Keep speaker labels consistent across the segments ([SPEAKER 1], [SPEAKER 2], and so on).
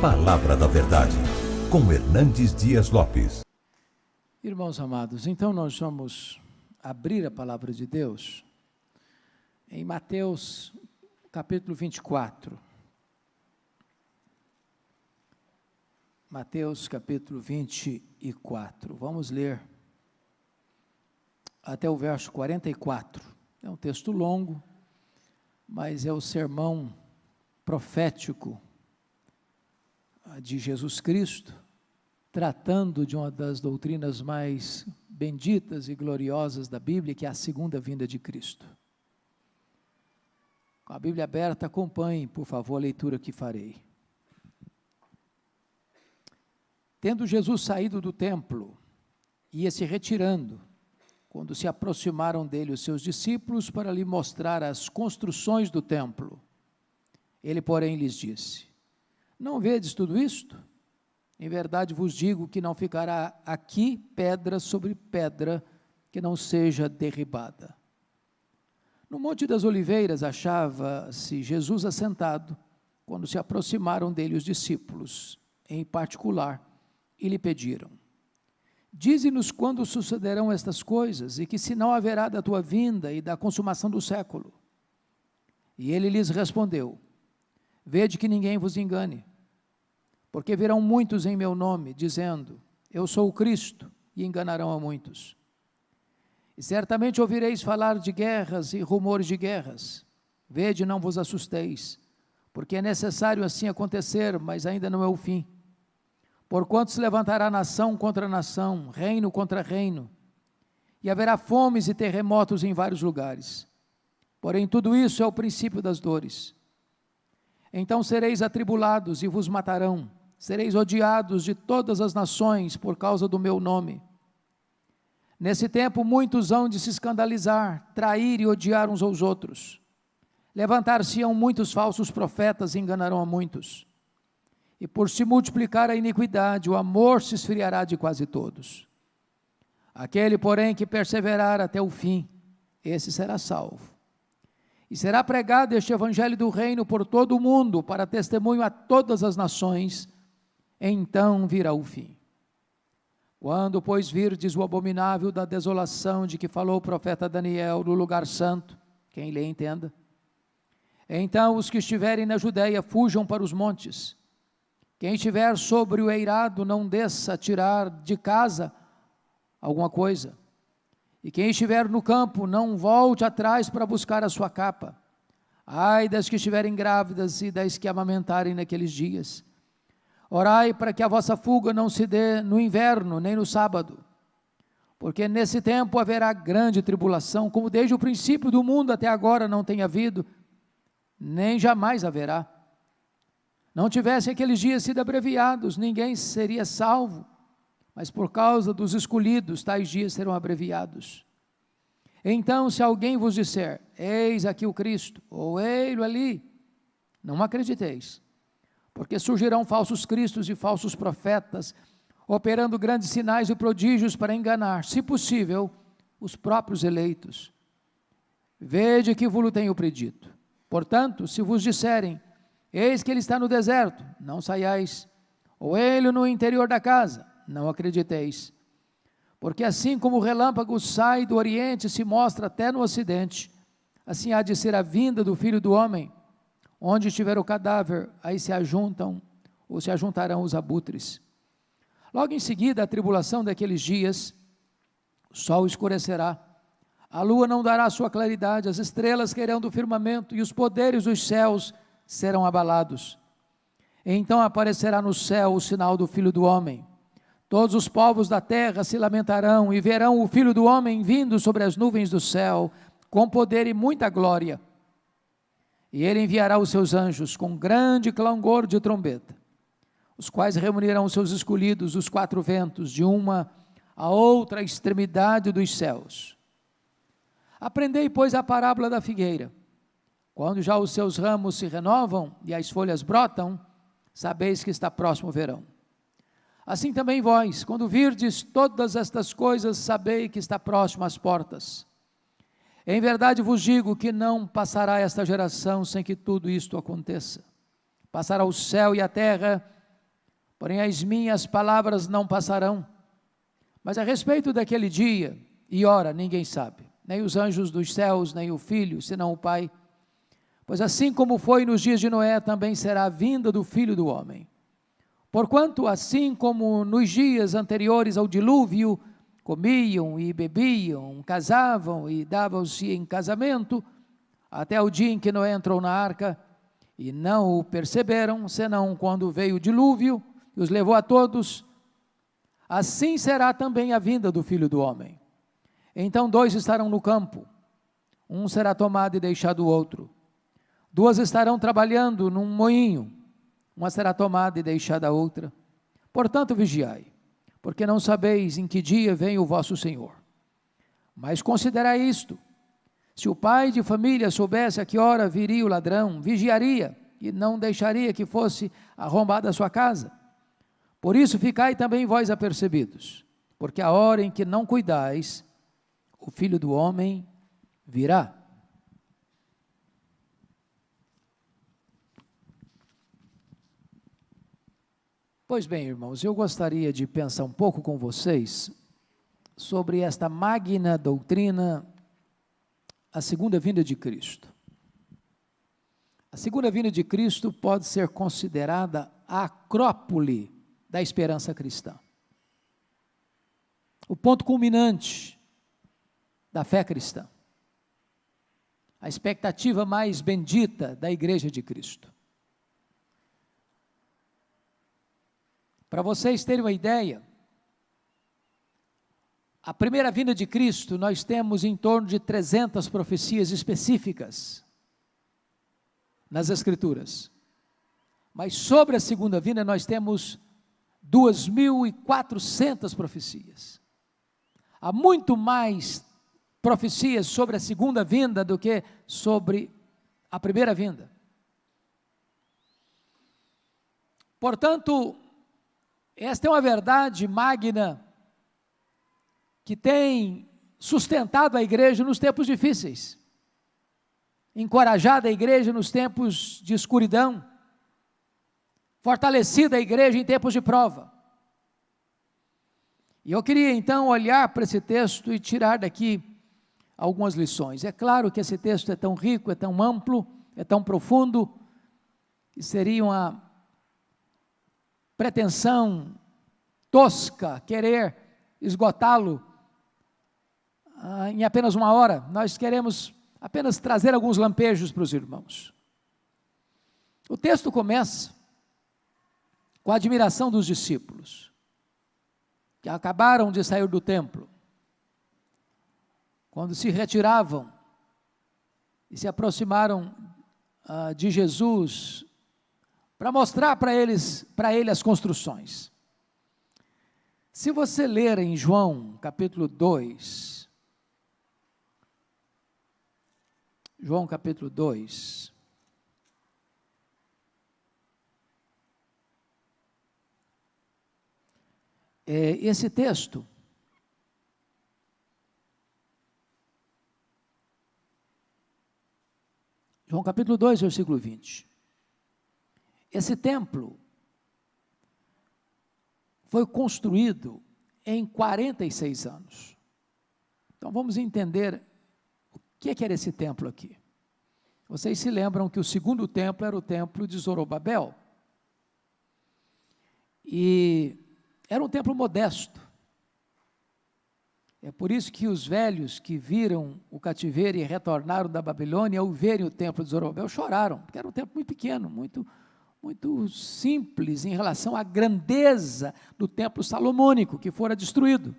[SPEAKER 1] Palavra da Verdade, com Hernandes Dias Lopes.
[SPEAKER 2] Irmãos amados, então nós vamos abrir a palavra de Deus em Mateus capítulo 24. Mateus capítulo 24. Vamos ler até o verso 44. É um texto longo, mas é o sermão profético de Jesus Cristo, tratando de uma das doutrinas mais benditas e gloriosas da Bíblia, que é a segunda vinda de Cristo. Com a Bíblia aberta, acompanhe, por favor, a leitura que farei. Tendo Jesus saído do templo, ia se retirando, quando se aproximaram dele os seus discípulos para lhe mostrar as construções do templo. Ele, porém, lhes disse: Não vedes tudo isto? Em verdade vos digo que não ficará aqui pedra sobre pedra que não seja derribada. No Monte das Oliveiras achava-se Jesus assentado, quando se aproximaram dele os discípulos, em particular, e lhe pediram: Dize-nos quando sucederão estas coisas e que sinal haverá da tua vinda e da consumação do século. E ele lhes respondeu: Vede que ninguém vos engane, porque virão muitos em meu nome, dizendo: Eu sou o Cristo, e enganarão a muitos. E certamente ouvireis falar de guerras e rumores de guerras. Vede, não vos assusteis, porque é necessário assim acontecer, mas ainda não é o fim. Porquanto se levantará nação contra nação, reino contra reino, e haverá fomes e terremotos em vários lugares. Porém, tudo isso é o princípio das dores. Então sereis atribulados e vos matarão, sereis odiados de todas as nações por causa do meu nome. Nesse tempo, muitos hão de se escandalizar, trair e odiar uns aos outros. Levantar-se-ão muitos falsos profetas e enganarão a muitos. E por se multiplicar a iniquidade, o amor se esfriará de quase todos. Aquele, porém, que perseverar até o fim, esse será salvo. E será pregado este evangelho do reino por todo o mundo, para testemunho a todas as nações, então virá o fim. Quando, pois, virdes o abominável da desolação de que falou o profeta Daniel no lugar santo, quem lê entenda. Então os que estiverem na Judéia fujam para os montes. Quem estiver sobre o eirado, não desça a tirar de casa alguma coisa. E quem estiver no campo, não volte atrás para buscar a sua capa. Ai das que estiverem grávidas e das que amamentarem naqueles dias. Orai para que a vossa fuga não se dê no inverno, nem no sábado. Porque nesse tempo haverá grande tribulação, como desde o princípio do mundo até agora não tem havido, nem jamais haverá não tivessem aqueles dias sido abreviados, ninguém seria salvo, mas por causa dos escolhidos, tais dias serão abreviados. Então, se alguém vos disser, eis aqui o Cristo, ou ei-lo ali, não acrediteis, porque surgirão falsos cristos e falsos profetas, operando grandes sinais e prodígios para enganar, se possível, os próprios eleitos. Vede que vos tenho predito. Portanto, se vos disserem, Eis que ele está no deserto, não saiais. Ou ele no interior da casa, não acrediteis. Porque assim como o relâmpago sai do oriente e se mostra até no ocidente, assim há de ser a vinda do filho do homem. Onde estiver o cadáver, aí se ajuntam ou se ajuntarão os abutres. Logo em seguida, a tribulação daqueles dias, o sol escurecerá, a lua não dará sua claridade, as estrelas cairão do firmamento e os poderes dos céus serão abalados. Então aparecerá no céu o sinal do Filho do Homem. Todos os povos da terra se lamentarão e verão o Filho do Homem vindo sobre as nuvens do céu, com poder e muita glória. E ele enviará os seus anjos com grande clangor de trombeta, os quais reunirão os seus escolhidos os quatro ventos, de uma a outra extremidade dos céus. Aprendei, pois, a parábola da figueira. Quando já os seus ramos se renovam e as folhas brotam, sabeis que está próximo o verão. Assim também vós, quando virdes todas estas coisas, sabei que está próximo às portas. Em verdade vos digo que não passará esta geração sem que tudo isto aconteça. Passará o céu e a terra, porém as minhas palavras não passarão. Mas a respeito daquele dia e hora, ninguém sabe, nem os anjos dos céus, nem o filho, senão o Pai. Pois assim como foi nos dias de Noé, também será a vinda do filho do homem. Porquanto, assim como nos dias anteriores ao dilúvio, comiam e bebiam, casavam e davam-se em casamento, até o dia em que Noé entrou na arca, e não o perceberam, senão quando veio o dilúvio e os levou a todos, assim será também a vinda do filho do homem. Então dois estarão no campo, um será tomado e deixado o outro. Duas estarão trabalhando num moinho, uma será tomada e deixada a outra. Portanto, vigiai, porque não sabeis em que dia vem o vosso Senhor. Mas considerai isto: se o pai de família soubesse a que hora viria o ladrão, vigiaria e não deixaria que fosse arrombada a sua casa. Por isso, ficai também vós apercebidos, porque a hora em que não cuidais, o filho do homem virá. Pois bem, irmãos, eu gostaria de pensar um pouco com vocês sobre esta magna doutrina, a segunda vinda de Cristo. A segunda vinda de Cristo pode ser considerada a acrópole da esperança cristã. O ponto culminante da fé cristã. A expectativa mais bendita da igreja de Cristo. Para vocês terem uma ideia, a primeira vinda de Cristo, nós temos em torno de 300 profecias específicas nas Escrituras. Mas sobre a segunda vinda, nós temos 2.400 profecias. Há muito mais profecias sobre a segunda vinda do que sobre a primeira vinda. Portanto, esta é uma verdade magna que tem sustentado a igreja nos tempos difíceis, encorajado a igreja nos tempos de escuridão, fortalecida a igreja em tempos de prova. E eu queria então olhar para esse texto e tirar daqui algumas lições. É claro que esse texto é tão rico, é tão amplo, é tão profundo, que seria uma pretensão tosca querer esgotá-lo ah, em apenas uma hora. Nós queremos apenas trazer alguns lampejos para os irmãos. O texto começa com a admiração dos discípulos, que acabaram de sair do templo, quando se retiravam e se aproximaram ah, de Jesus para mostrar para eles, para ele as construções. Se você ler em João, capítulo 2, João capítulo 2, é, esse texto, João capítulo 2, versículo 20. Esse templo foi construído em 46 anos. Então vamos entender o que, que era esse templo aqui. Vocês se lembram que o segundo templo era o templo de Zorobabel. E era um templo modesto. É por isso que os velhos que viram o cativeiro e retornaram da Babilônia, ao verem o templo de Zorobabel, choraram, porque era um templo muito pequeno, muito muito simples em relação à grandeza do templo salomônico que fora destruído.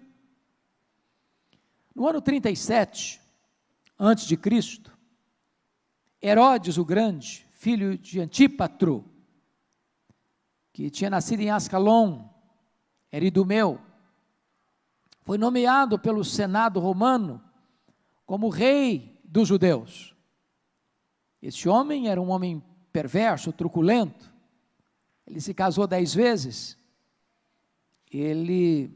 [SPEAKER 2] No ano 37 antes de Cristo, Herodes o Grande, filho de Antípatro, que tinha nascido em Ascalon, era idumeu, foi nomeado pelo Senado romano como rei dos judeus. Este homem era um homem perverso, truculento, ele se casou dez vezes. Ele,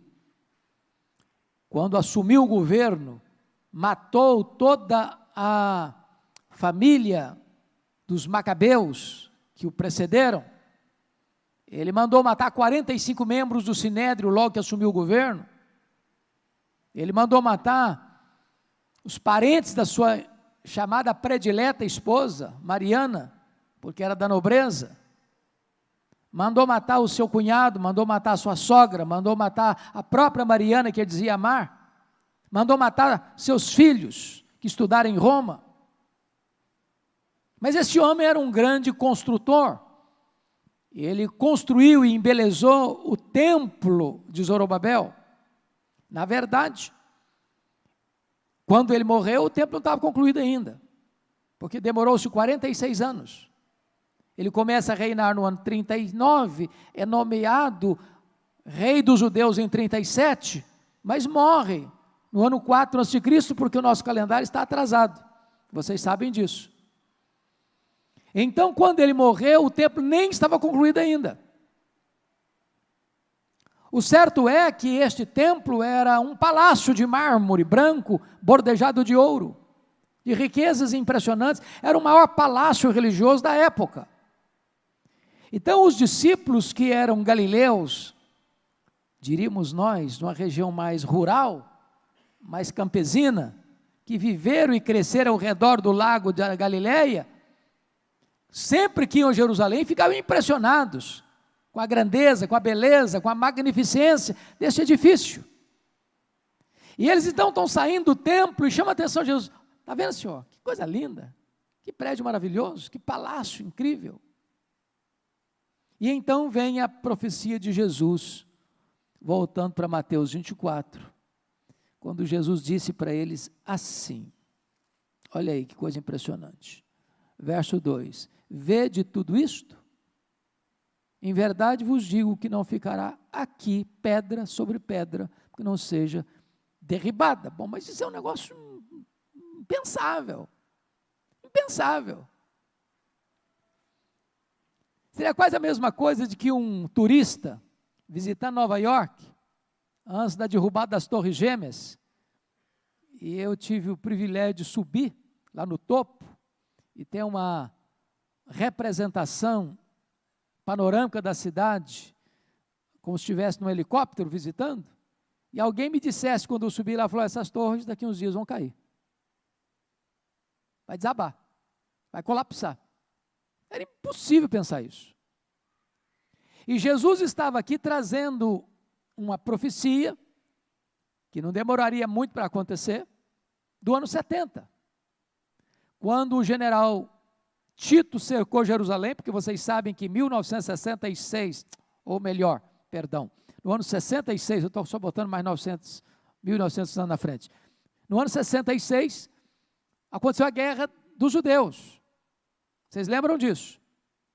[SPEAKER 2] quando assumiu o governo, matou toda a família dos macabeus que o precederam. Ele mandou matar 45 membros do Sinédrio logo que assumiu o governo. Ele mandou matar os parentes da sua chamada predileta esposa, Mariana, porque era da nobreza. Mandou matar o seu cunhado, mandou matar a sua sogra, mandou matar a própria Mariana, que ele dizia amar. Mandou matar seus filhos, que estudaram em Roma. Mas esse homem era um grande construtor. Ele construiu e embelezou o templo de Zorobabel. Na verdade, quando ele morreu, o templo não estava concluído ainda, porque demorou-se 46 anos. Ele começa a reinar no ano 39, é nomeado rei dos judeus em 37, mas morre no ano 4 a.C., porque o nosso calendário está atrasado. Vocês sabem disso. Então, quando ele morreu, o templo nem estava concluído ainda. O certo é que este templo era um palácio de mármore branco, bordejado de ouro, de riquezas impressionantes, era o maior palácio religioso da época. Então, os discípulos que eram galileus, diríamos nós, numa região mais rural, mais campesina, que viveram e cresceram ao redor do lago da Galileia, sempre que iam a Jerusalém, ficavam impressionados com a grandeza, com a beleza, com a magnificência deste edifício. E eles então estão saindo do templo e chamam a atenção de Jesus. Está vendo, senhor? Que coisa linda, que prédio maravilhoso, que palácio incrível. E então vem a profecia de Jesus, voltando para Mateus 24, quando Jesus disse para eles assim: Olha aí que coisa impressionante. Verso 2: Vede tudo isto? Em verdade vos digo que não ficará aqui pedra sobre pedra, que não seja derribada. Bom, mas isso é um negócio impensável. Impensável. Seria quase a mesma coisa de que um turista visitar Nova York, antes da derrubada das Torres Gêmeas, e eu tive o privilégio de subir lá no topo, e tem uma representação panorâmica da cidade, como se estivesse num helicóptero visitando, e alguém me dissesse quando eu subi lá, falou, essas torres daqui uns dias vão cair. Vai desabar, vai colapsar. Era impossível pensar isso. E Jesus estava aqui trazendo uma profecia, que não demoraria muito para acontecer, do ano 70. Quando o general Tito cercou Jerusalém, porque vocês sabem que em 1966, ou melhor, perdão, no ano 66, eu estou só botando mais 900, 1900 anos na frente. No ano 66, aconteceu a guerra dos judeus. Vocês lembram disso?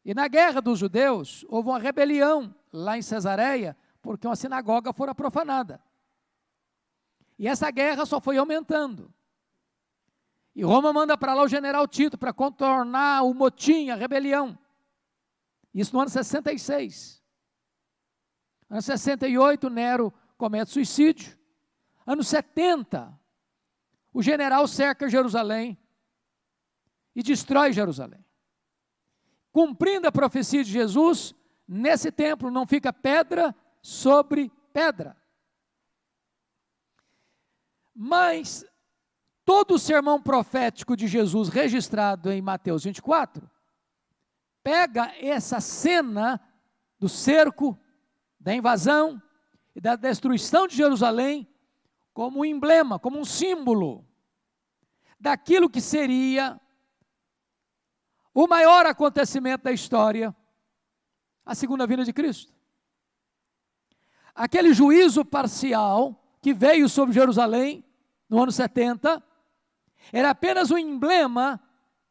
[SPEAKER 2] E na guerra dos judeus, houve uma rebelião lá em Cesareia, porque uma sinagoga fora profanada. E essa guerra só foi aumentando. E Roma manda para lá o general Tito para contornar o motim, a rebelião. Isso no ano 66. Ano 68, Nero comete suicídio. Ano 70, o general cerca Jerusalém e destrói Jerusalém. Cumprindo a profecia de Jesus, nesse templo não fica pedra sobre pedra. Mas todo o sermão profético de Jesus registrado em Mateus 24 pega essa cena do cerco, da invasão e da destruição de Jerusalém como um emblema, como um símbolo daquilo que seria o maior acontecimento da história, a segunda vinda de Cristo. Aquele juízo parcial que veio sobre Jerusalém no ano 70 era apenas um emblema,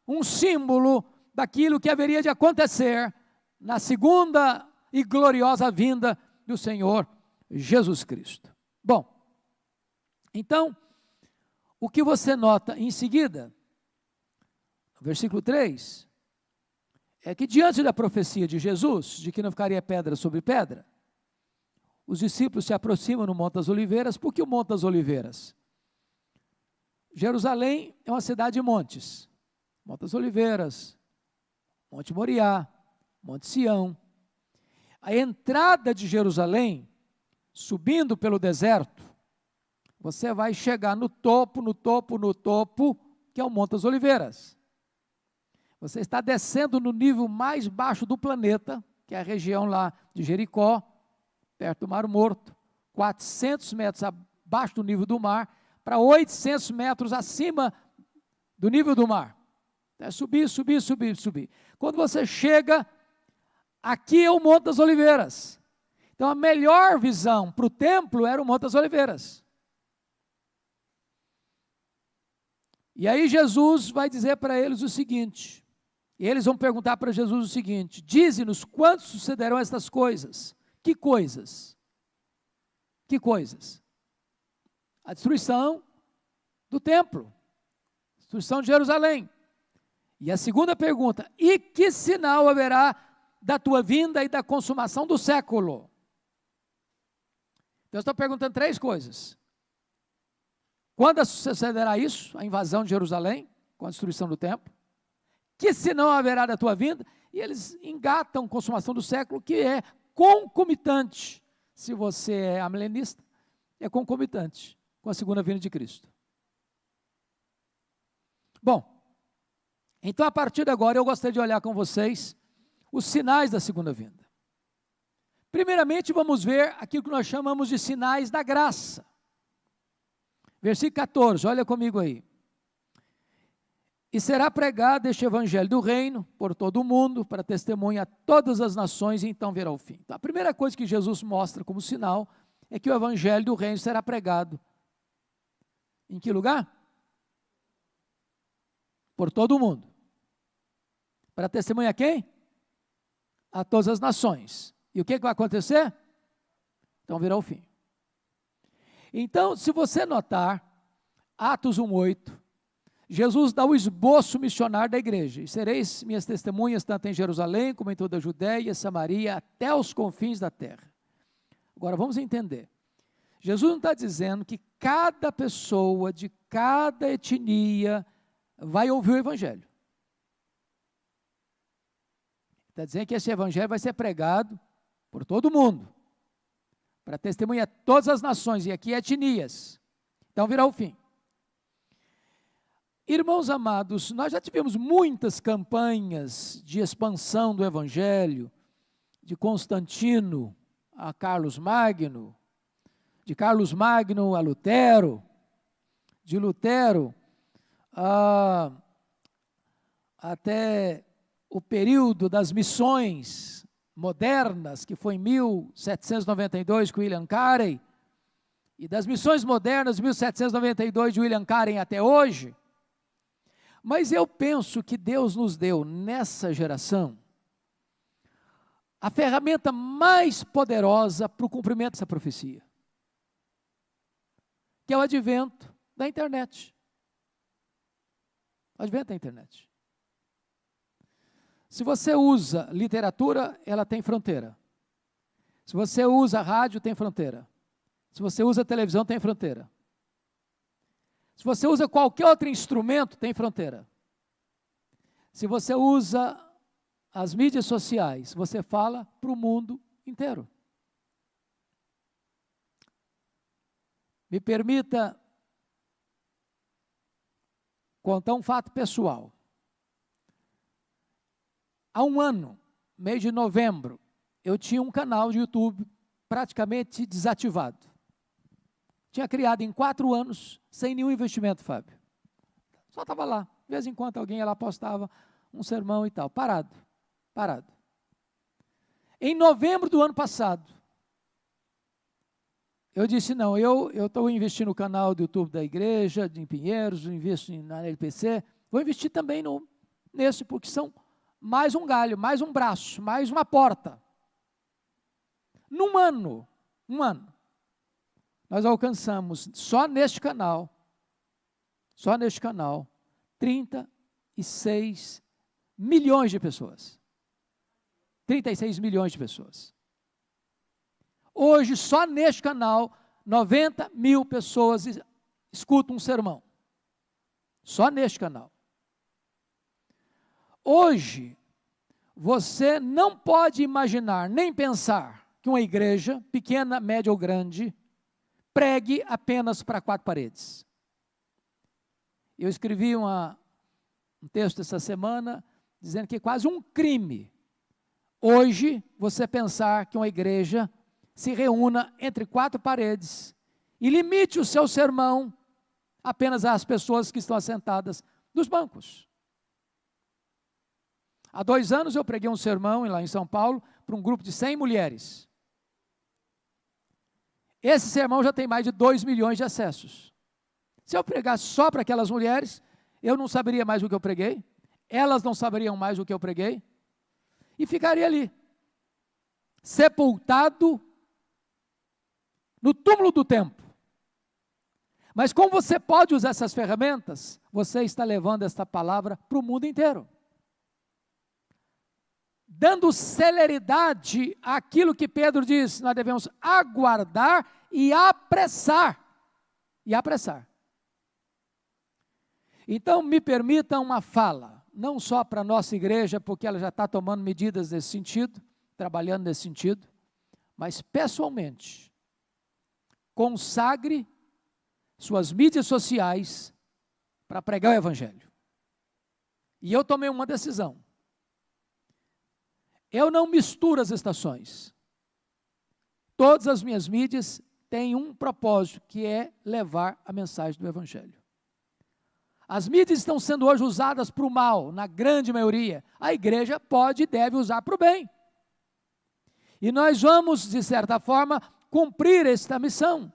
[SPEAKER 2] um símbolo daquilo que haveria de acontecer na segunda e gloriosa vinda do Senhor Jesus Cristo. Bom, então, o que você nota em seguida, versículo 3, é que diante da profecia de Jesus, de que não ficaria pedra sobre pedra, os discípulos se aproximam no Monte das Oliveiras, por que o Monte das Oliveiras? Jerusalém é uma cidade de montes. Monte das Oliveiras, Monte Moriá, Monte Sião. a entrada de Jerusalém, subindo pelo deserto, você vai chegar no topo, no topo, no topo, que é o Monte das Oliveiras. Você está descendo no nível mais baixo do planeta, que é a região lá de Jericó, perto do Mar Morto, 400 metros abaixo do nível do mar, para 800 metros acima do nível do mar. É subir, subir, subir, subir. Quando você chega, aqui é o Monte das Oliveiras. Então a melhor visão para o templo era o Monte das Oliveiras. E aí Jesus vai dizer para eles o seguinte: e eles vão perguntar para Jesus o seguinte: Dize-nos quando sucederão estas coisas. Que coisas? Que coisas? A destruição do templo, destruição de Jerusalém. E a segunda pergunta: E que sinal haverá da tua vinda e da consumação do século? Então, eu estou perguntando três coisas. Quando sucederá isso, a invasão de Jerusalém, com a destruição do templo? Que sinal haverá da tua vinda? E eles engatam consumação do século, que é concomitante. Se você é amilenista, é concomitante com a segunda vinda de Cristo. Bom, então, a partir de agora, eu gostaria de olhar com vocês os sinais da segunda vinda. Primeiramente, vamos ver aquilo que nós chamamos de sinais da graça. Versículo 14, olha comigo aí. E será pregado este evangelho do reino por todo o mundo, para testemunha a todas as nações, e então virá o fim. Então, a primeira coisa que Jesus mostra como sinal é que o evangelho do reino será pregado. Em que lugar? Por todo o mundo. Para testemunhar quem? A todas as nações. E o que, que vai acontecer? Então virá o fim. Então, se você notar, Atos 1,8, Jesus dá o esboço missionário da igreja. E sereis minhas testemunhas tanto em Jerusalém como em toda a Judéia, Samaria, até os confins da terra. Agora vamos entender. Jesus não está dizendo que cada pessoa de cada etnia vai ouvir o Evangelho. Está dizendo que esse evangelho vai ser pregado por todo mundo, para testemunhar todas as nações, e aqui etnias. Então virá o fim. Irmãos amados, nós já tivemos muitas campanhas de expansão do Evangelho, de Constantino a Carlos Magno, de Carlos Magno a Lutero, de Lutero a, até o período das missões modernas, que foi em 1792 com William Carey, e das missões modernas de 1792 de William Carey até hoje. Mas eu penso que Deus nos deu nessa geração a ferramenta mais poderosa para o cumprimento dessa profecia, que é o advento da internet. O advento da internet. Se você usa literatura, ela tem fronteira. Se você usa rádio, tem fronteira. Se você usa televisão, tem fronteira. Se você usa qualquer outro instrumento, tem fronteira. Se você usa as mídias sociais, você fala para o mundo inteiro. Me permita contar um fato pessoal. Há um ano, mês de novembro, eu tinha um canal de YouTube praticamente desativado. Tinha criado em quatro anos, sem nenhum investimento, Fábio. Só estava lá. De vez em quando alguém lá postava um sermão e tal. Parado. Parado. Em novembro do ano passado, eu disse, não, eu estou investindo no canal do YouTube da igreja, em Pinheiros, investo na LPC, vou investir também no, nesse, porque são mais um galho, mais um braço, mais uma porta. Num ano, um ano, nós alcançamos só neste canal, só neste canal, 36 milhões de pessoas. 36 milhões de pessoas. Hoje, só neste canal, 90 mil pessoas escutam um sermão. Só neste canal. Hoje, você não pode imaginar nem pensar que uma igreja, pequena, média ou grande, pregue apenas para quatro paredes. Eu escrevi uma, um texto essa semana dizendo que é quase um crime hoje você pensar que uma igreja se reúna entre quatro paredes e limite o seu sermão apenas às pessoas que estão assentadas nos bancos. Há dois anos eu preguei um sermão lá em São Paulo para um grupo de 100 mulheres. Esse sermão já tem mais de 2 milhões de acessos. Se eu pregasse só para aquelas mulheres, eu não saberia mais o que eu preguei, elas não saberiam mais o que eu preguei, e ficaria ali, sepultado no túmulo do tempo. Mas como você pode usar essas ferramentas, você está levando esta palavra para o mundo inteiro. Dando celeridade àquilo que Pedro diz, nós devemos aguardar e apressar. E apressar. Então, me permita uma fala, não só para a nossa igreja, porque ela já está tomando medidas nesse sentido, trabalhando nesse sentido, mas pessoalmente, consagre suas mídias sociais para pregar o Evangelho. E eu tomei uma decisão. Eu não misturo as estações. Todas as minhas mídias têm um propósito, que é levar a mensagem do Evangelho. As mídias estão sendo hoje usadas para o mal, na grande maioria. A igreja pode e deve usar para o bem. E nós vamos, de certa forma, cumprir esta missão.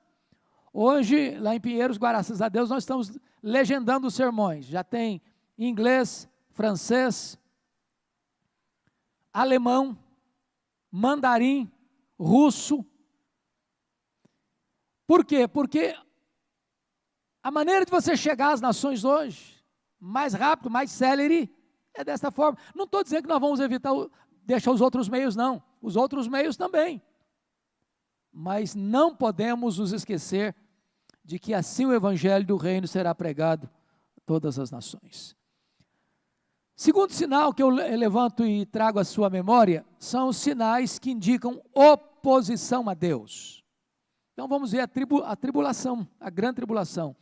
[SPEAKER 2] Hoje, lá em Pinheiros, graças a Deus, nós estamos legendando os sermões. Já tem inglês, francês, alemão, mandarim, russo. Por quê? Porque a maneira de você chegar às nações hoje, mais rápido, mais célere, é desta forma. Não estou dizendo que nós vamos evitar, deixar os outros meios, não. Os outros meios também. Mas não podemos nos esquecer de que assim o evangelho do reino será pregado a todas as nações. Segundo sinal que eu levanto e trago à sua memória são os sinais que indicam oposição a Deus. Então vamos ver a, tribu, a tribulação, a grande tribulação.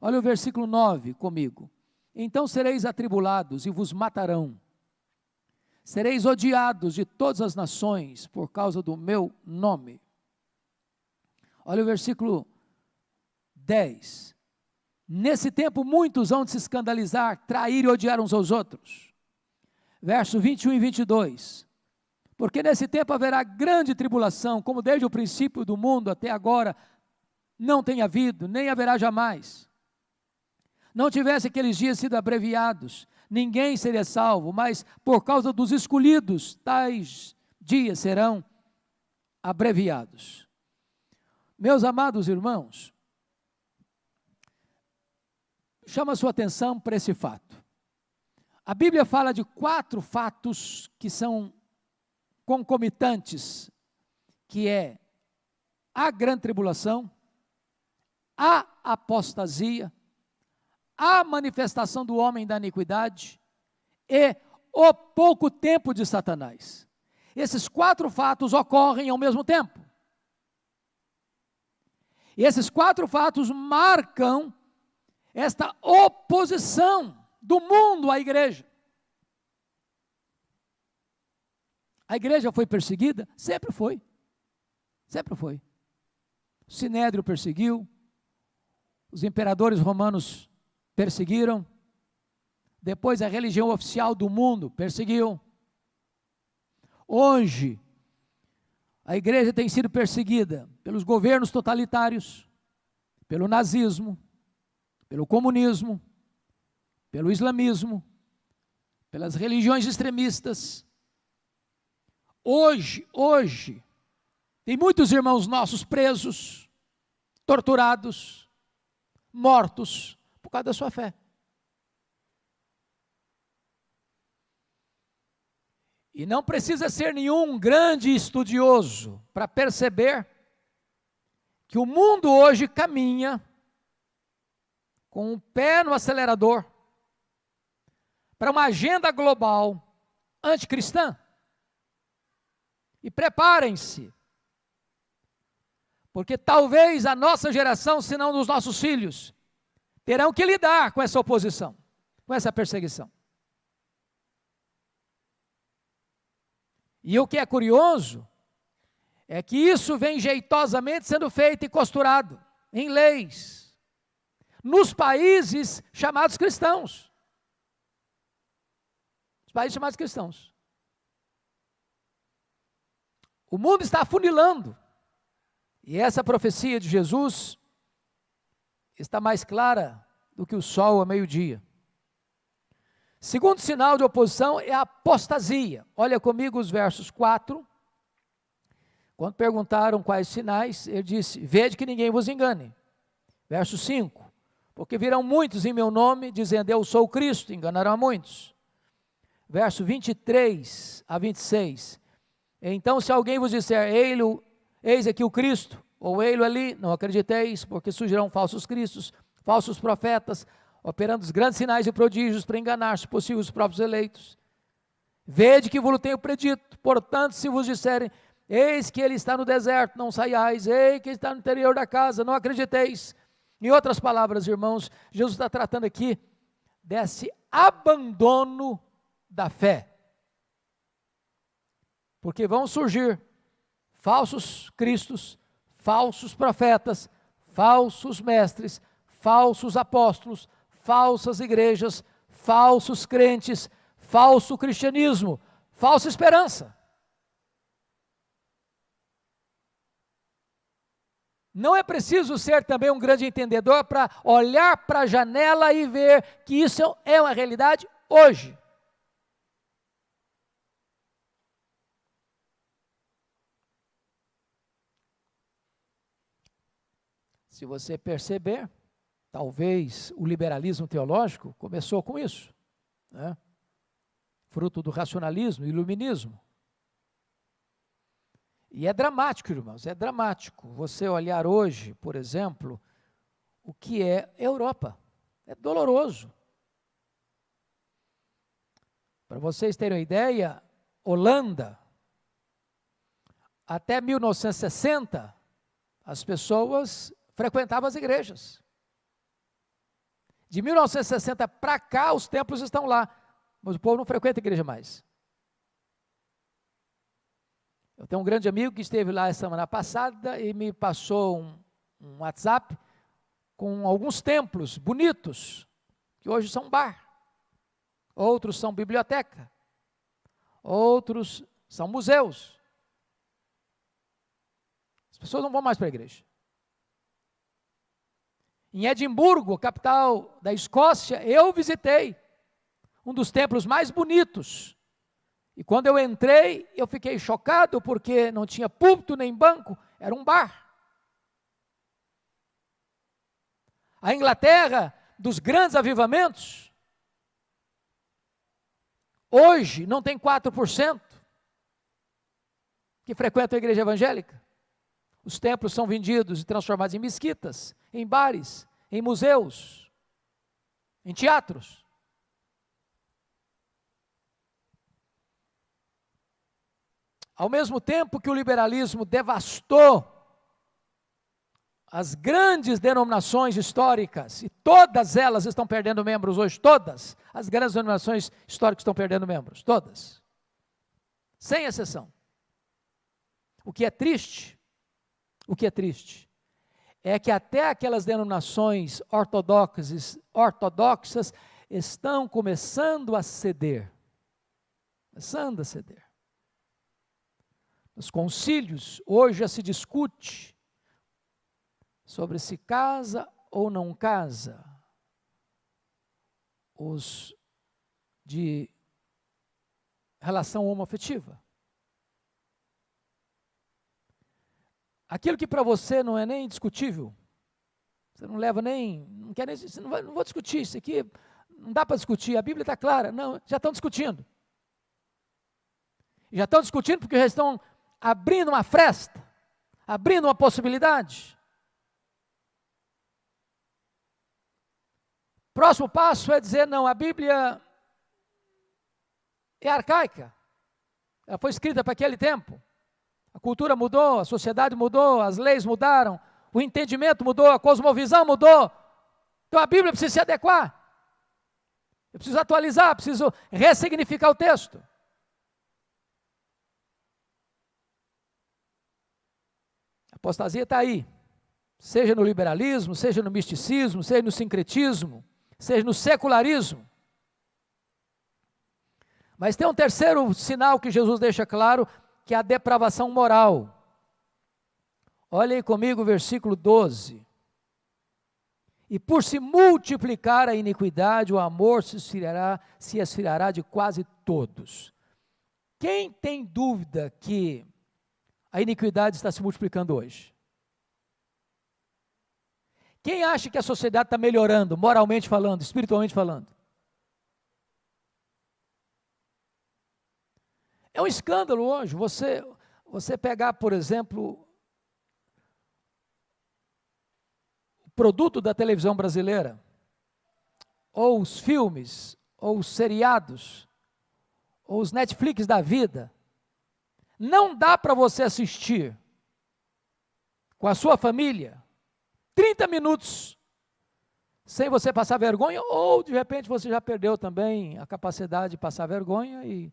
[SPEAKER 2] Olha o versículo 9 comigo. Então sereis atribulados e vos matarão. Sereis odiados de todas as nações por causa do meu nome. Olha o versículo 10. Nesse tempo muitos vão se escandalizar, trair e odiar uns aos outros. Verso 21 e 22. Porque nesse tempo haverá grande tribulação, como desde o princípio do mundo até agora não tem havido, nem haverá jamais não tivesse aqueles dias sido abreviados, ninguém seria salvo, mas por causa dos escolhidos, tais dias serão abreviados. Meus amados irmãos, chama a sua atenção para esse fato. A Bíblia fala de quatro fatos que são concomitantes, que é a grande tribulação, a apostasia a manifestação do homem da iniquidade e o pouco tempo de Satanás. Esses quatro fatos ocorrem ao mesmo tempo. E esses quatro fatos marcam esta oposição do mundo à igreja. A igreja foi perseguida? Sempre foi. Sempre foi. O Sinédrio perseguiu, os imperadores romanos perseguiram. Depois a religião oficial do mundo perseguiu. Hoje, a igreja tem sido perseguida pelos governos totalitários, pelo nazismo, pelo comunismo, pelo islamismo, pelas religiões extremistas. Hoje, hoje, tem muitos irmãos nossos presos, torturados, mortos, causa da sua fé. E não precisa ser nenhum grande estudioso para perceber que o mundo hoje caminha com o pé no acelerador para uma agenda global anticristã. E preparem-se, porque talvez a nossa geração, se não dos nossos filhos, terão que lidar com essa oposição, com essa perseguição. E o que é curioso é que isso vem jeitosamente sendo feito e costurado em leis, nos países chamados cristãos. Os países chamados cristãos. O mundo está afunilando. E essa profecia de Jesus está mais clara do que o sol ao meio-dia. Segundo sinal de oposição é a apostasia. Olha comigo os versos 4. Quando perguntaram quais sinais, ele disse: Vede que ninguém vos engane. Verso 5. Porque virão muitos em meu nome, dizendo: Eu sou o Cristo, enganarão a muitos. Verso 23 a 26. Então, se alguém vos disser: Eis aqui o Cristo, ou ei ali, não acrediteis, porque surgirão falsos cristos, falsos profetas, operando os grandes sinais e prodígios para enganar, se possível, os próprios eleitos. Vede que vos tenho predito, portanto, se vos disserem, eis que ele está no deserto, não saiais, eis que ele está no interior da casa, não acrediteis. Em outras palavras, irmãos, Jesus está tratando aqui desse abandono da fé. Porque vão surgir falsos cristos, falsos profetas, falsos mestres, falsos apóstolos, falsas igrejas, falsos crentes, falso cristianismo, falsa esperança. Não é preciso ser também um grande entendedor para olhar para a janela e ver que isso é uma realidade hoje. Se você perceber, talvez o liberalismo teológico começou com isso, né? fruto do racionalismo, iluminismo. E é dramático, irmãos, é dramático você olhar hoje, por exemplo, o que é Europa. É doloroso. Para vocês terem uma ideia, Holanda, até 1960, as pessoas frequentava as igrejas. De 1960 para cá, os templos estão lá, mas o povo não frequenta a igreja mais. Eu tenho um grande amigo que esteve lá semana passada e me passou um, um WhatsApp com alguns templos bonitos, que hoje são bar, outros são biblioteca, outros são museus. As pessoas não vão mais para a igreja. Em Edimburgo, capital da Escócia, eu visitei um dos templos mais bonitos. E quando eu entrei, eu fiquei chocado porque não tinha púlpito nem banco, era um bar. A Inglaterra, dos grandes avivamentos, hoje não tem 4% que frequentam a igreja evangélica. Os templos são vendidos e transformados em mesquitas, em bares, em museus, em teatros. Ao mesmo tempo que o liberalismo devastou as grandes denominações históricas, e todas elas estão perdendo membros hoje, todas, as grandes denominações históricas estão perdendo membros, todas, sem exceção. O que é triste o que é triste é que até aquelas denominações ortodoxas, ortodoxas estão começando a ceder. Começando a ceder. Nos concílios, hoje já se discute sobre se casa ou não casa os de relação homoafetiva. Aquilo que para você não é nem discutível, você não leva nem, não quer nem, você não, vai, não vou discutir isso aqui, não dá para discutir, a Bíblia está clara. Não, já estão discutindo. Já estão discutindo porque já estão abrindo uma fresta, abrindo uma possibilidade. Próximo passo é dizer: não, a Bíblia é arcaica, ela foi escrita para aquele tempo. A cultura mudou, a sociedade mudou, as leis mudaram, o entendimento mudou, a cosmovisão mudou. Então a Bíblia precisa se adequar. Eu preciso atualizar, preciso ressignificar o texto. A apostasia está aí. Seja no liberalismo, seja no misticismo, seja no sincretismo, seja no secularismo. Mas tem um terceiro sinal que Jesus deixa claro, que é a depravação moral. Olhem comigo o versículo 12. E por se multiplicar a iniquidade, o amor se esfriará, se esfriará de quase todos. Quem tem dúvida que a iniquidade está se multiplicando hoje? Quem acha que a sociedade está melhorando, moralmente falando, espiritualmente falando? É um escândalo hoje você, você pegar, por exemplo, o produto da televisão brasileira, ou os filmes, ou os seriados, ou os Netflix da vida. Não dá para você assistir com a sua família 30 minutos sem você passar vergonha, ou de repente você já perdeu também a capacidade de passar vergonha e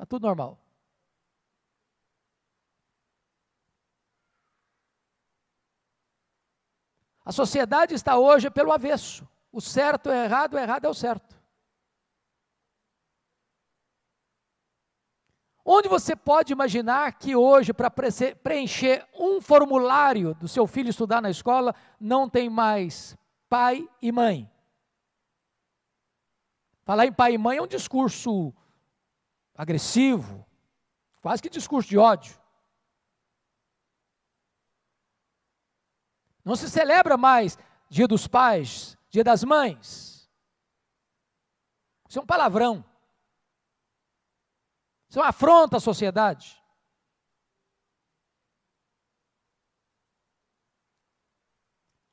[SPEAKER 2] Está tudo normal. A sociedade está hoje pelo avesso. O certo é errado, o errado é o certo. Onde você pode imaginar que hoje, para preencher um formulário do seu filho estudar na escola, não tem mais pai e mãe? Falar em pai e mãe é um discurso agressivo, quase que discurso de ódio. Não se celebra mais Dia dos Pais, Dia das Mães. Isso é um palavrão. Isso é uma afronta à sociedade.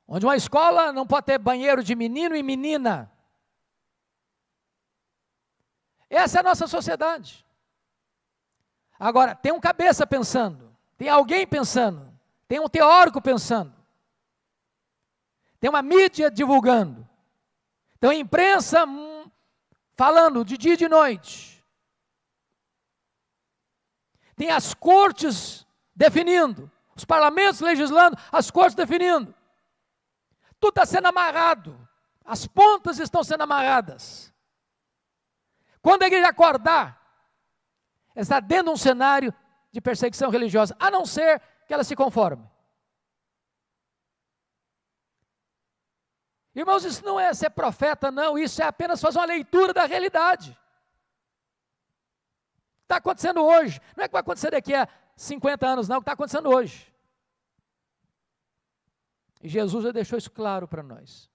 [SPEAKER 2] Onde uma escola não pode ter banheiro de menino e menina. Essa é a nossa sociedade. Agora, tem um cabeça pensando, tem alguém pensando, tem um teórico pensando, tem uma mídia divulgando, tem a imprensa hum, falando de dia e de noite, tem as cortes definindo, os parlamentos legislando, as cortes definindo. Tudo está sendo amarrado, as pontas estão sendo amarradas. Quando a igreja acordar, está dentro de um cenário de perseguição religiosa, a não ser que ela se conforme. Irmãos, isso não é ser profeta, não, isso é apenas fazer uma leitura da realidade. Está acontecendo hoje, não é que vai acontecer daqui a 50 anos, não, é o que está acontecendo hoje. E Jesus já deixou isso claro para nós.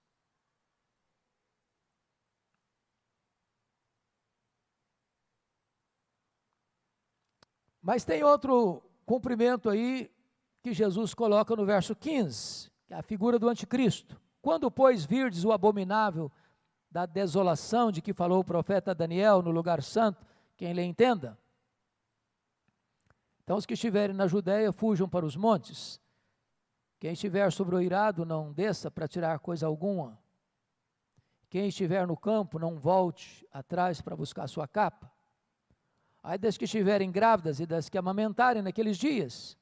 [SPEAKER 2] Mas tem outro cumprimento aí que Jesus coloca no verso 15, que é a figura do anticristo. Quando, pois, virdes o abominável da desolação de que falou o profeta Daniel no lugar santo, quem lhe entenda. Então, os que estiverem na Judéia, fujam para os montes. Quem estiver sobre o irado, não desça para tirar coisa alguma. Quem estiver no campo, não volte atrás para buscar sua capa. Ai das que estiverem grávidas e das que amamentarem naqueles dias.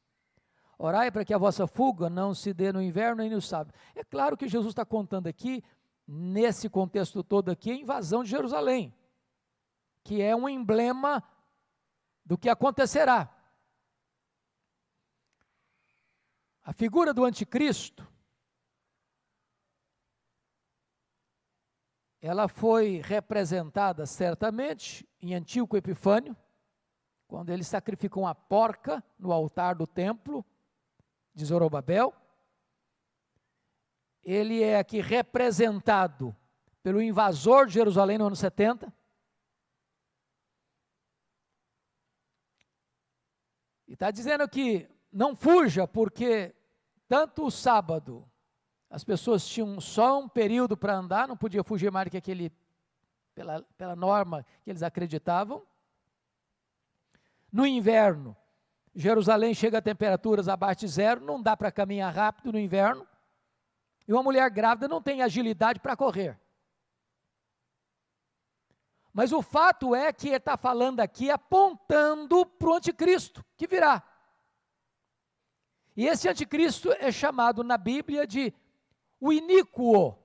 [SPEAKER 2] Orai para que a vossa fuga não se dê no inverno nem no sábado. É claro que Jesus está contando aqui, nesse contexto todo aqui, a invasão de Jerusalém, que é um emblema do que acontecerá. A figura do anticristo, ela foi representada certamente em Antíoco Epifânio, quando ele sacrificou uma porca no altar do templo de Zorobabel. Ele é aqui representado pelo invasor de Jerusalém no ano 70. E está dizendo que não fuja, porque tanto o sábado, as pessoas tinham só um período para andar, não podia fugir mais do que aquele, pela, pela norma que eles acreditavam. No inverno, Jerusalém chega a temperaturas abaixo de zero, não dá para caminhar rápido no inverno. E uma mulher grávida não tem agilidade para correr. Mas o fato é que ele está falando aqui apontando para o anticristo que virá. E esse anticristo é chamado na Bíblia de o iníquo,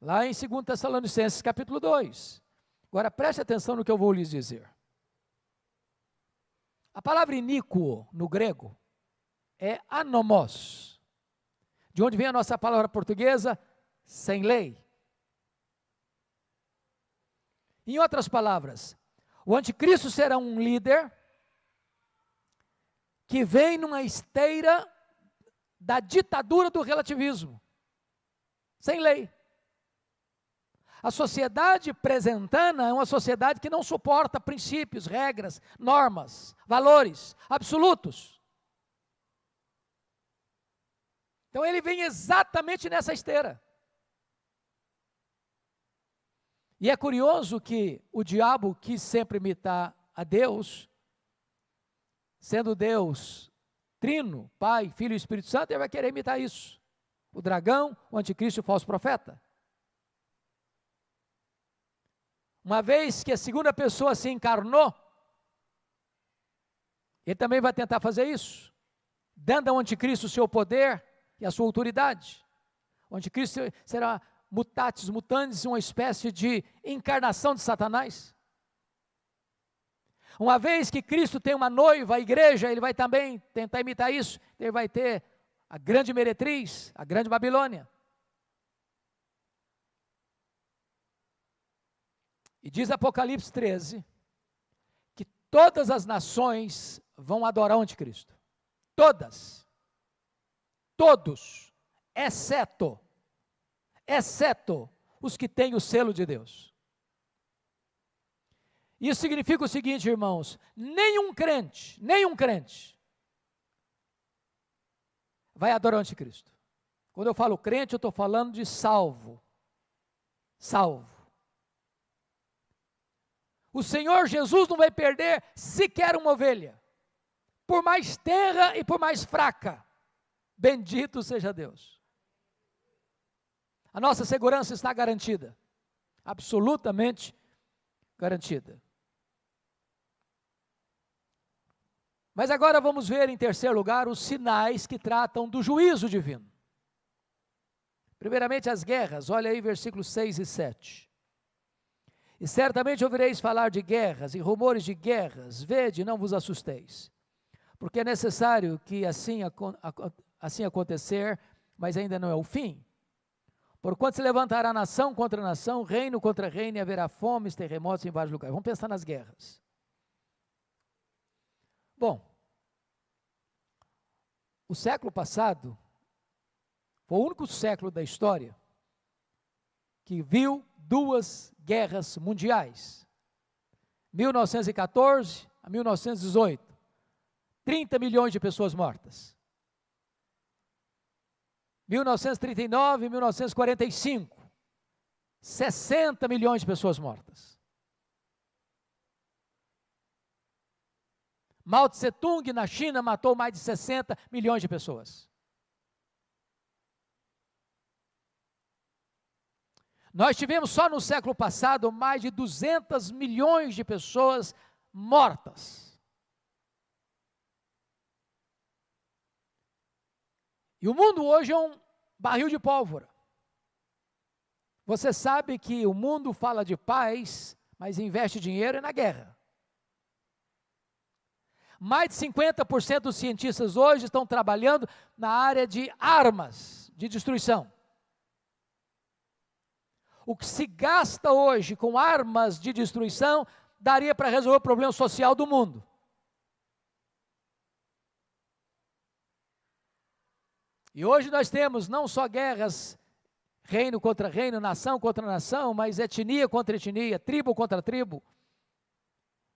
[SPEAKER 2] lá em 2 Tessalonicenses capítulo 2. Agora preste atenção no que eu vou lhes dizer. A palavra iníquo no grego é anomos, de onde vem a nossa palavra portuguesa, sem lei. Em outras palavras, o anticristo será um líder que vem numa esteira da ditadura do relativismo, sem lei. A sociedade presentana é uma sociedade que não suporta princípios, regras, normas, valores absolutos. Então ele vem exatamente nessa esteira. E é curioso que o diabo quis sempre imitar a Deus, sendo Deus trino, Pai, Filho e Espírito Santo, ele vai querer imitar isso. O dragão, o anticristo e o falso profeta. Uma vez que a segunda pessoa se encarnou, ele também vai tentar fazer isso, dando ao anticristo o seu poder e a sua autoridade. O anticristo será mutatis mutandis, uma espécie de encarnação de Satanás. Uma vez que Cristo tem uma noiva, a igreja, ele vai também tentar imitar isso. Ele vai ter a grande meretriz, a grande Babilônia. E diz Apocalipse 13 que todas as nações vão adorar o anticristo. Todas. Todos, exceto exceto os que têm o selo de Deus. Isso significa o seguinte, irmãos: nenhum crente, nenhum crente vai adorar o anticristo. Quando eu falo crente, eu estou falando de salvo. Salvo. O Senhor Jesus não vai perder sequer uma ovelha, por mais terra e por mais fraca. Bendito seja Deus. A nossa segurança está garantida, absolutamente garantida. Mas agora vamos ver, em terceiro lugar, os sinais que tratam do juízo divino. Primeiramente, as guerras, olha aí versículos 6 e 7. E certamente ouvireis falar de guerras e rumores de guerras, vede, não vos assusteis, porque é necessário que assim, assim acontecer, mas ainda não é o fim. Porquanto se levantará nação contra nação, reino contra reino, e haverá fomes, terremotos em vários lugares. Vamos pensar nas guerras. Bom, o século passado foi o único século da história que viu duas guerras mundiais. 1914 a 1918. 30 milhões de pessoas mortas. 1939 e 1945, 60 milhões de pessoas mortas. Mao Tse Tung na China matou mais de 60 milhões de pessoas. Nós tivemos só no século passado mais de 200 milhões de pessoas mortas. E o mundo hoje é um barril de pólvora. Você sabe que o mundo fala de paz, mas investe dinheiro na guerra. Mais de 50% dos cientistas hoje estão trabalhando na área de armas de destruição. O que se gasta hoje com armas de destruição daria para resolver o problema social do mundo. E hoje nós temos não só guerras, reino contra reino, nação contra nação, mas etnia contra etnia, tribo contra tribo.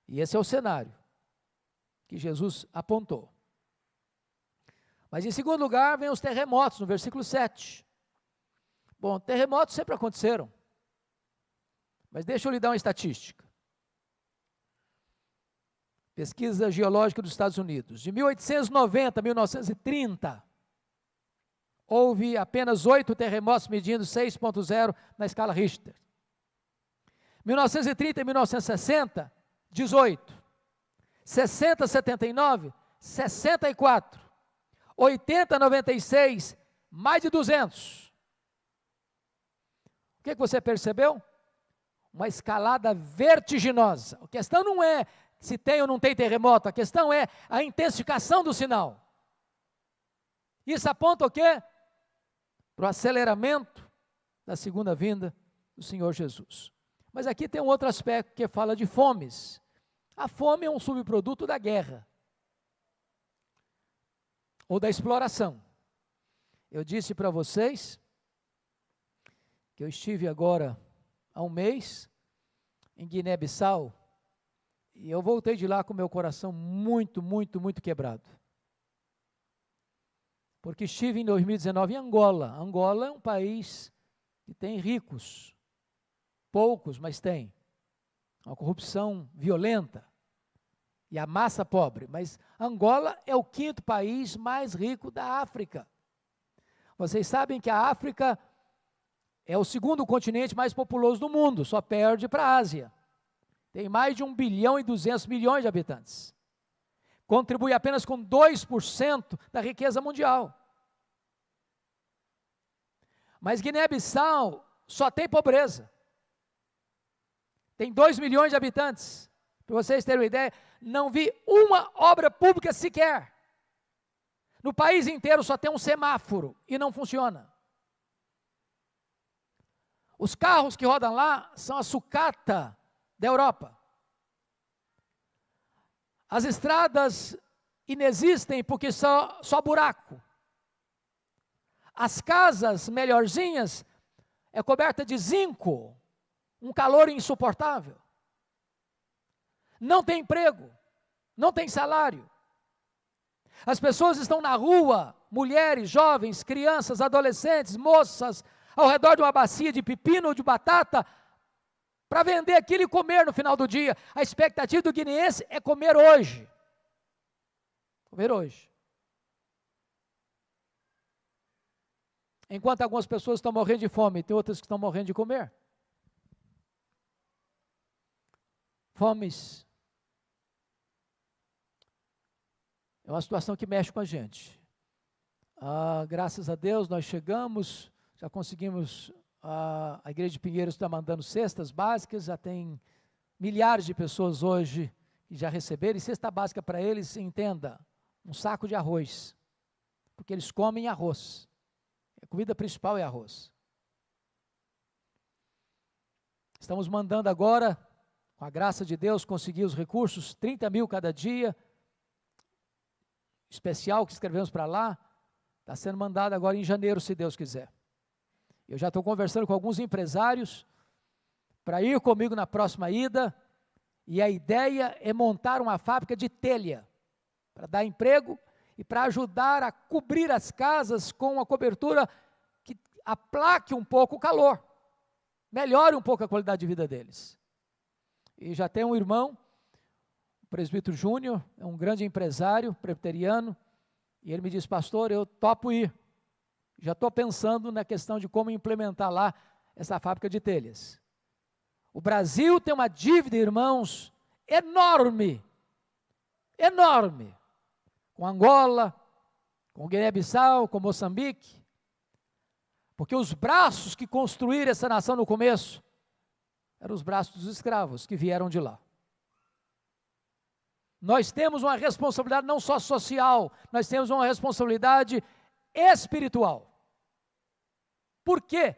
[SPEAKER 2] E esse é o cenário que Jesus apontou. Mas em segundo lugar, vem os terremotos, no versículo 7. Bom, terremotos sempre aconteceram. Mas deixa eu lhe dar uma estatística. Pesquisa Geológica dos Estados Unidos. De 1890 a 1930, houve apenas oito terremotos medindo 6,0 na escala Richter. 1930 e 1960, 18. 60, 79, 64. 80, 96, mais de 200. O que, que você percebeu? Uma escalada vertiginosa. A questão não é se tem ou não tem terremoto, a questão é a intensificação do sinal. Isso aponta o quê? Para o aceleramento da segunda vinda do Senhor Jesus. Mas aqui tem um outro aspecto que fala de fomes. A fome é um subproduto da guerra ou da exploração. Eu disse para vocês que eu estive agora há um mês em Guiné-Bissau e eu voltei de lá com meu coração muito, muito, muito quebrado. Porque estive em 2019 em Angola. Angola é um país que tem ricos, poucos, mas tem. Uma corrupção violenta e a massa pobre. Mas Angola é o quinto país mais rico da África. Vocês sabem que a África é o segundo continente mais populoso do mundo, só perde para a Ásia. Tem mais de 1 bilhão e 200 milhões de habitantes. Contribui apenas com 2% da riqueza mundial. Mas Guiné-Bissau só tem pobreza. Tem 2 milhões de habitantes. Para vocês terem uma ideia, não vi uma obra pública sequer. No país inteiro só tem um semáforo e não funciona. Os carros que rodam lá são a sucata da Europa. As estradas inexistem porque só, só buraco. As casas melhorzinhas é coberta de zinco, um calor insuportável não tem emprego, não tem salário. As pessoas estão na rua, mulheres, jovens, crianças, adolescentes, moças, ao redor de uma bacia de pepino ou de batata, para vender aquilo e comer no final do dia. A expectativa do guineense é comer hoje. Comer hoje. Enquanto algumas pessoas estão morrendo de fome, tem outras que estão morrendo de comer. Fomes É uma situação que mexe com a gente. Ah, graças a Deus nós chegamos, já conseguimos, ah, a Igreja de Pinheiros está mandando cestas básicas, já tem milhares de pessoas hoje que já receberam, e cesta básica para eles, entenda, um saco de arroz, porque eles comem arroz. A comida principal é arroz. Estamos mandando agora, com a graça de Deus, conseguir os recursos, 30 mil cada dia, especial que escrevemos para lá, está sendo mandado agora em janeiro, se Deus quiser. Eu já estou conversando com alguns empresários para ir comigo na próxima ida, e a ideia é montar uma fábrica de telha, para dar emprego e para ajudar a cobrir as casas com uma cobertura que aplaque um pouco o calor, melhore um pouco a qualidade de vida deles. E já tem um irmão o presbítero Júnior, é um grande empresário presbiteriano, e ele me disse, pastor, eu topo ir. Já estou pensando na questão de como implementar lá essa fábrica de telhas. O Brasil tem uma dívida, irmãos, enorme, enorme, com Angola, com Guiné-Bissau, com Moçambique, porque os braços que construíram essa nação no começo eram os braços dos escravos que vieram de lá. Nós temos uma responsabilidade não só social, nós temos uma responsabilidade espiritual. Por quê?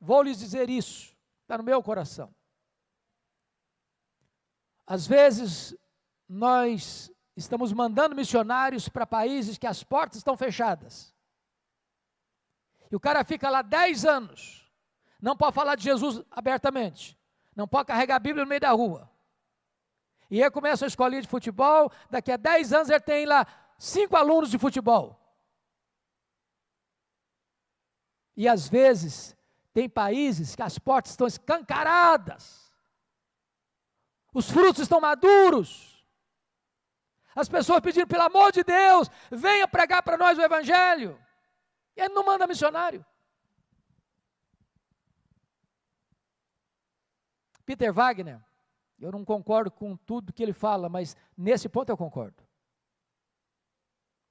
[SPEAKER 2] Vou lhes dizer isso, está no meu coração. Às vezes, nós estamos mandando missionários para países que as portas estão fechadas. E o cara fica lá 10 anos, não pode falar de Jesus abertamente, não pode carregar a Bíblia no meio da rua. E ele começa a escolinha de futebol, daqui a 10 anos ele tem lá cinco alunos de futebol. E às vezes tem países que as portas estão escancaradas. Os frutos estão maduros. As pessoas pedindo, pelo amor de Deus, venha pregar para nós o Evangelho. E ele não manda missionário. Peter Wagner, eu não concordo com tudo que ele fala, mas nesse ponto eu concordo.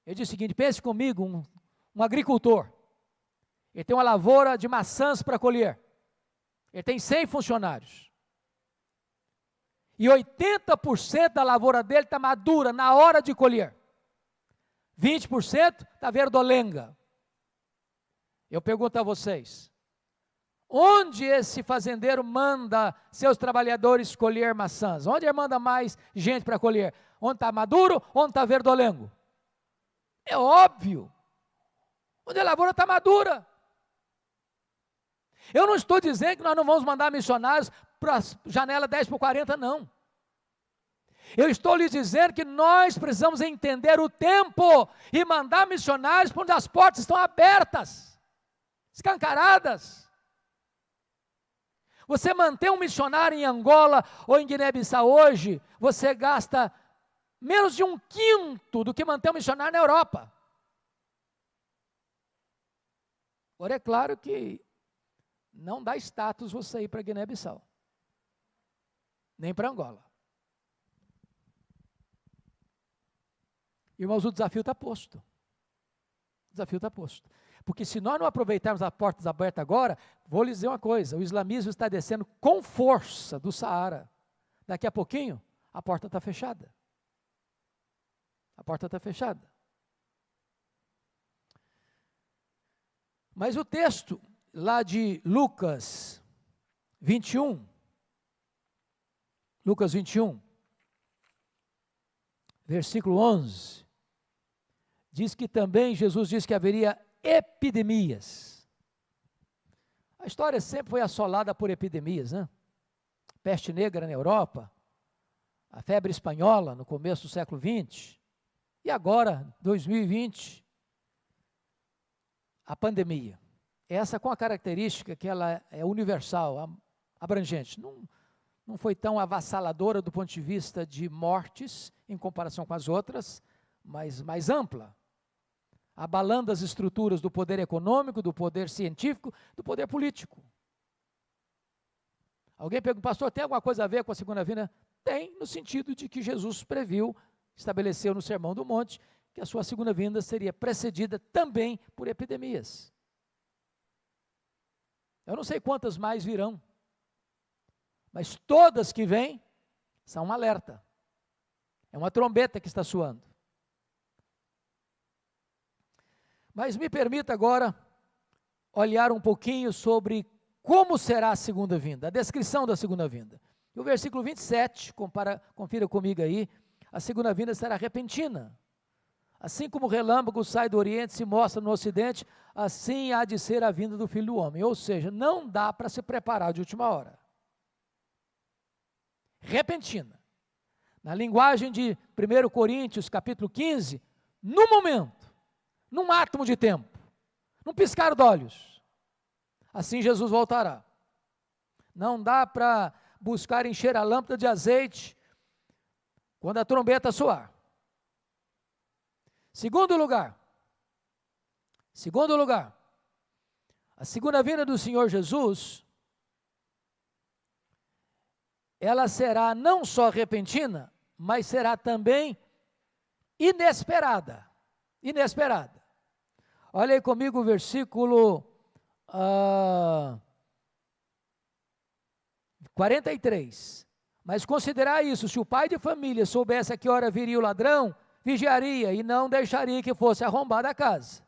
[SPEAKER 2] Ele diz o seguinte: pense comigo, um, um agricultor. Ele tem uma lavoura de maçãs para colher. Ele tem 100 funcionários. E 80% da lavoura dele está madura na hora de colher. 20% está verdolenga. Eu pergunto a vocês: onde esse fazendeiro manda seus trabalhadores colher maçãs? Onde ele manda mais gente para colher? Onde está maduro? Onde está verdolengo? É óbvio. Onde a lavoura está madura. Eu não estou dizendo que nós não vamos mandar missionários para a janela 10 por 40, não. Eu estou lhe dizendo que nós precisamos entender o tempo e mandar missionários para onde as portas estão abertas, escancaradas. Você manter um missionário em Angola ou em Guiné-Bissau hoje, você gasta menos de um quinto do que manter um missionário na Europa. Agora é claro que não dá status você ir para Guiné-Bissau, nem para Angola. Irmãos, o desafio está posto. O desafio está posto. Porque se nós não aproveitarmos as portas abertas agora, vou lhes dizer uma coisa: o islamismo está descendo com força do Saara. Daqui a pouquinho, a porta está fechada. A porta está fechada. Mas o texto lá de Lucas 21, Lucas 21, versículo 11, diz que também Jesus disse que haveria epidemias. A história sempre foi assolada por epidemias, né? Peste negra na Europa, a febre espanhola no começo do século XX, e agora, 2020, a pandemia. Essa com a característica que ela é universal, abrangente. Não, não foi tão avassaladora do ponto de vista de mortes, em comparação com as outras, mas mais ampla. Abalando as estruturas do poder econômico, do poder científico, do poder político. Alguém pergunta, pastor, tem alguma coisa a ver com a segunda vinda? Tem, no sentido de que Jesus previu, estabeleceu no Sermão do Monte, que a sua segunda vinda seria precedida também por epidemias. Eu não sei quantas mais virão, mas todas que vêm são um alerta. É uma trombeta que está soando. Mas me permita agora olhar um pouquinho sobre como será a segunda vinda, a descrição da segunda vinda. E o versículo 27, compara, confira comigo aí, a segunda vinda será repentina. Assim como o relâmpago sai do Oriente e se mostra no Ocidente, assim há de ser a vinda do Filho do Homem. Ou seja, não dá para se preparar de última hora. Repentina. Na linguagem de 1 Coríntios, capítulo 15, no momento, num átomo de tempo, num piscar de olhos. Assim Jesus voltará. Não dá para buscar encher a lâmpada de azeite quando a trombeta soar. Segundo lugar, segundo lugar, a segunda vinda do Senhor Jesus, ela será não só repentina, mas será também inesperada. Inesperada. Olha aí comigo o versículo ah, 43. Mas considerar isso: se o pai de família soubesse a que hora viria o ladrão, vigiaria e não deixaria que fosse arrombada a casa.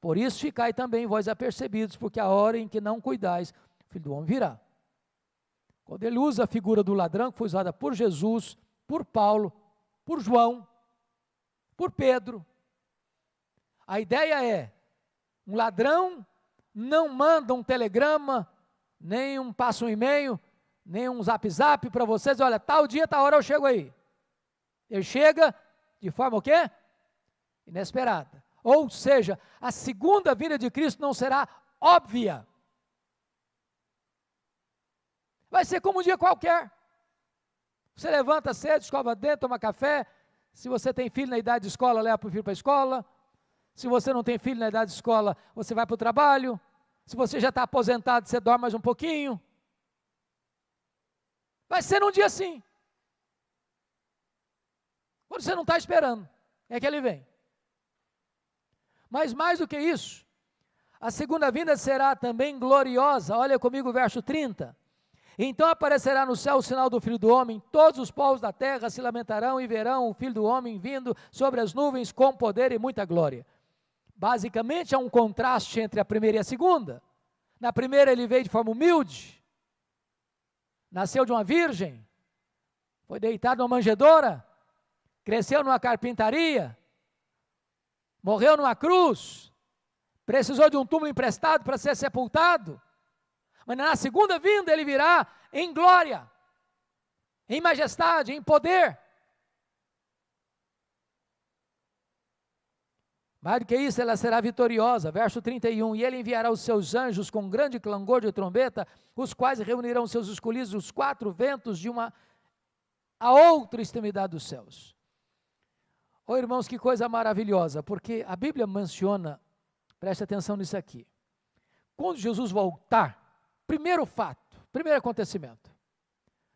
[SPEAKER 2] Por isso ficai também vós apercebidos, porque a hora em que não cuidais, o filho do homem virá. Quando ele usa a figura do ladrão, que foi usada por Jesus, por Paulo, por João, por Pedro, a ideia é: um ladrão não manda um telegrama, nem um passa um e-mail, nem um zap zap para vocês, olha, tal dia, tal hora eu chego aí. Ele chega, de forma o quê? Inesperada. Ou seja, a segunda vinda de Cristo não será óbvia. Vai ser como um dia qualquer. Você levanta cedo, escova dentro, toma café, Se você tem filho na idade de escola, leva o filho para a escola. Se você não tem filho na idade de escola, você vai para o trabalho. Se você já está aposentado, você dorme mais um pouquinho. Vai ser num dia assim. Quando você não está esperando, é que ele vem. Mas mais do que isso, a segunda vinda será também gloriosa. Olha comigo o verso 30. Então aparecerá no céu o sinal do Filho do Homem, todos os povos da terra se lamentarão e verão o Filho do Homem vindo sobre as nuvens com poder e muita glória. Basicamente há um contraste entre a primeira e a segunda. Na primeira ele veio de forma humilde, nasceu de uma virgem, foi deitado numa manjedoura, cresceu numa carpintaria, morreu numa cruz, precisou de um túmulo emprestado para ser sepultado. Mas na segunda vinda ele virá em glória, em majestade, em poder. Mais do que isso, ela será vitoriosa. Verso 31. E ele enviará os seus anjos com grande clangor de trombeta, os quais reunirão seus escolhidos os quatro ventos de uma a outra extremidade dos céus. Oh, irmãos, que coisa maravilhosa, porque a Bíblia menciona, preste atenção nisso aqui. Quando Jesus voltar, Primeiro fato, primeiro acontecimento.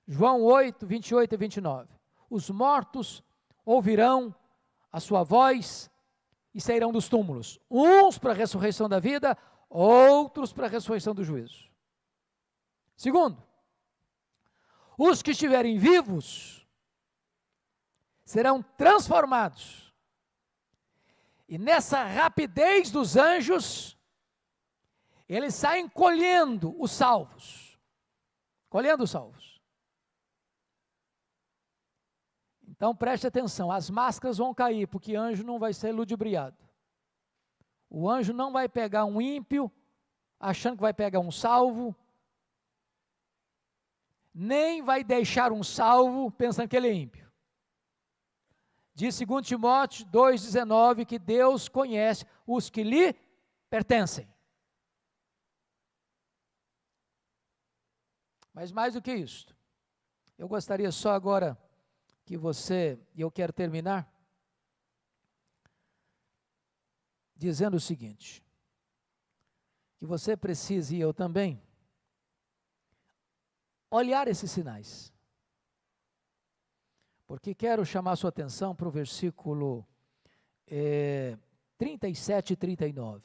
[SPEAKER 2] João 8, 28 e 29. Os mortos ouvirão a sua voz e sairão dos túmulos, uns para a ressurreição da vida, outros para a ressurreição do juízo. Segundo, os que estiverem vivos serão transformados. E nessa rapidez dos anjos, eles saem colhendo os salvos. Colhendo os salvos. Então preste atenção, as máscaras vão cair, porque anjo não vai ser ludibriado. O anjo não vai pegar um ímpio, achando que vai pegar um salvo, nem vai deixar um salvo pensando que ele é ímpio. Diz 2 Timóteo 2,19 que Deus conhece os que lhe pertencem. Mas mais do que isso, eu gostaria só agora que você, e eu quero terminar, dizendo o seguinte: que você precise, e eu também, olhar esses sinais. Porque quero chamar sua atenção para o versículo é, 37 e 39.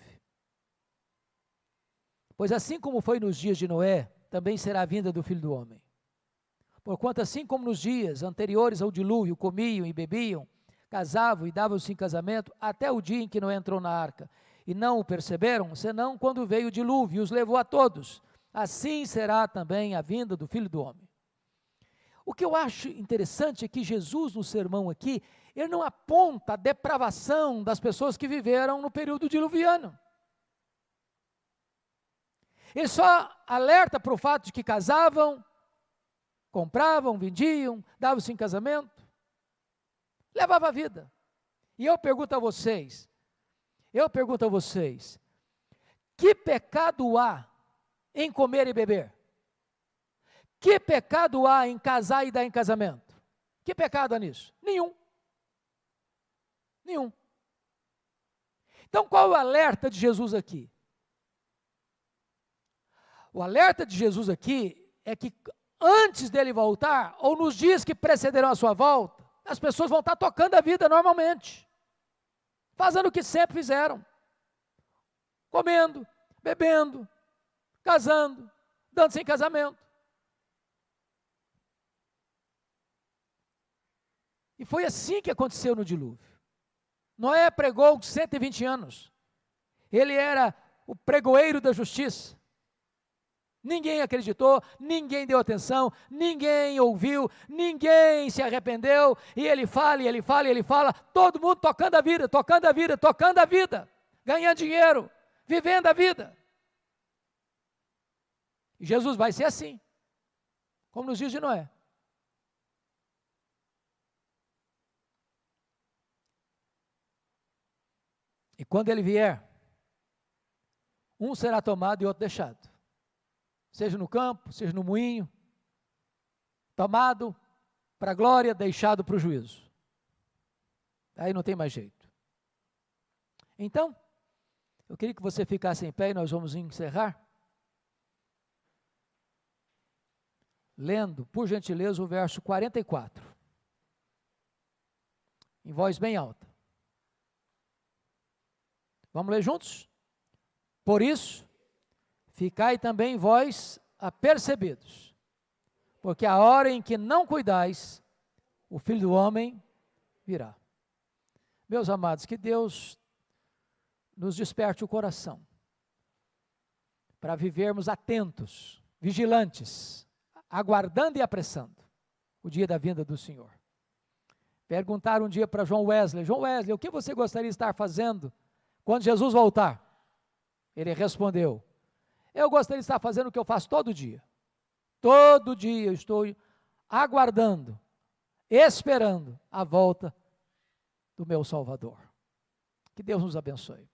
[SPEAKER 2] Pois assim como foi nos dias de Noé, também será a vinda do Filho do Homem. Porquanto, assim como nos dias anteriores ao dilúvio, comiam e bebiam, casavam e davam-se em casamento, até o dia em que não entrou na arca, e não o perceberam, senão quando veio o dilúvio e os levou a todos. Assim será também a vinda do Filho do Homem. O que eu acho interessante é que Jesus, no sermão aqui, ele não aponta a depravação das pessoas que viveram no período diluviano. Ele só alerta para o fato de que casavam, compravam, vendiam, davam-se em casamento, levava a vida. E eu pergunto a vocês, eu pergunto a vocês, que pecado há em comer e beber? Que pecado há em casar e dar em casamento? Que pecado há nisso? Nenhum. Nenhum. Então qual o alerta de Jesus aqui? O alerta de Jesus aqui é que antes dele voltar, ou nos dias que precederão a sua volta, as pessoas vão estar tocando a vida normalmente, fazendo o que sempre fizeram: comendo, bebendo, casando, dando-se em casamento. E foi assim que aconteceu no dilúvio. Noé pregou 120 anos. Ele era o pregoeiro da justiça. Ninguém acreditou, ninguém deu atenção, ninguém ouviu, ninguém se arrependeu, e ele fala, e ele fala, e ele fala, todo mundo tocando a vida, tocando a vida, tocando a vida, ganhando dinheiro, vivendo a vida. E Jesus vai ser assim, como nos dias de Noé. E quando ele vier, um será tomado e outro deixado seja no campo, seja no moinho, tomado para a glória, deixado para o juízo. Aí não tem mais jeito. Então, eu queria que você ficasse em pé e nós vamos encerrar. Lendo, por gentileza, o verso 44. Em voz bem alta. Vamos ler juntos? Por isso, ficai também vós apercebidos, porque a hora em que não cuidais, o filho do homem virá. Meus amados, que Deus nos desperte o coração para vivermos atentos, vigilantes, aguardando e apressando o dia da vinda do Senhor. Perguntaram um dia para João Wesley: João Wesley, o que você gostaria de estar fazendo quando Jesus voltar? Ele respondeu: Eu gostaria de estar fazendo o que eu faço todo dia. Todo dia eu estou aguardando, esperando a volta do meu Salvador. Que Deus nos abençoe.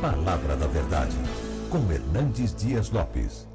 [SPEAKER 1] Palavra da Verdade, com Hernandes Dias Lopes.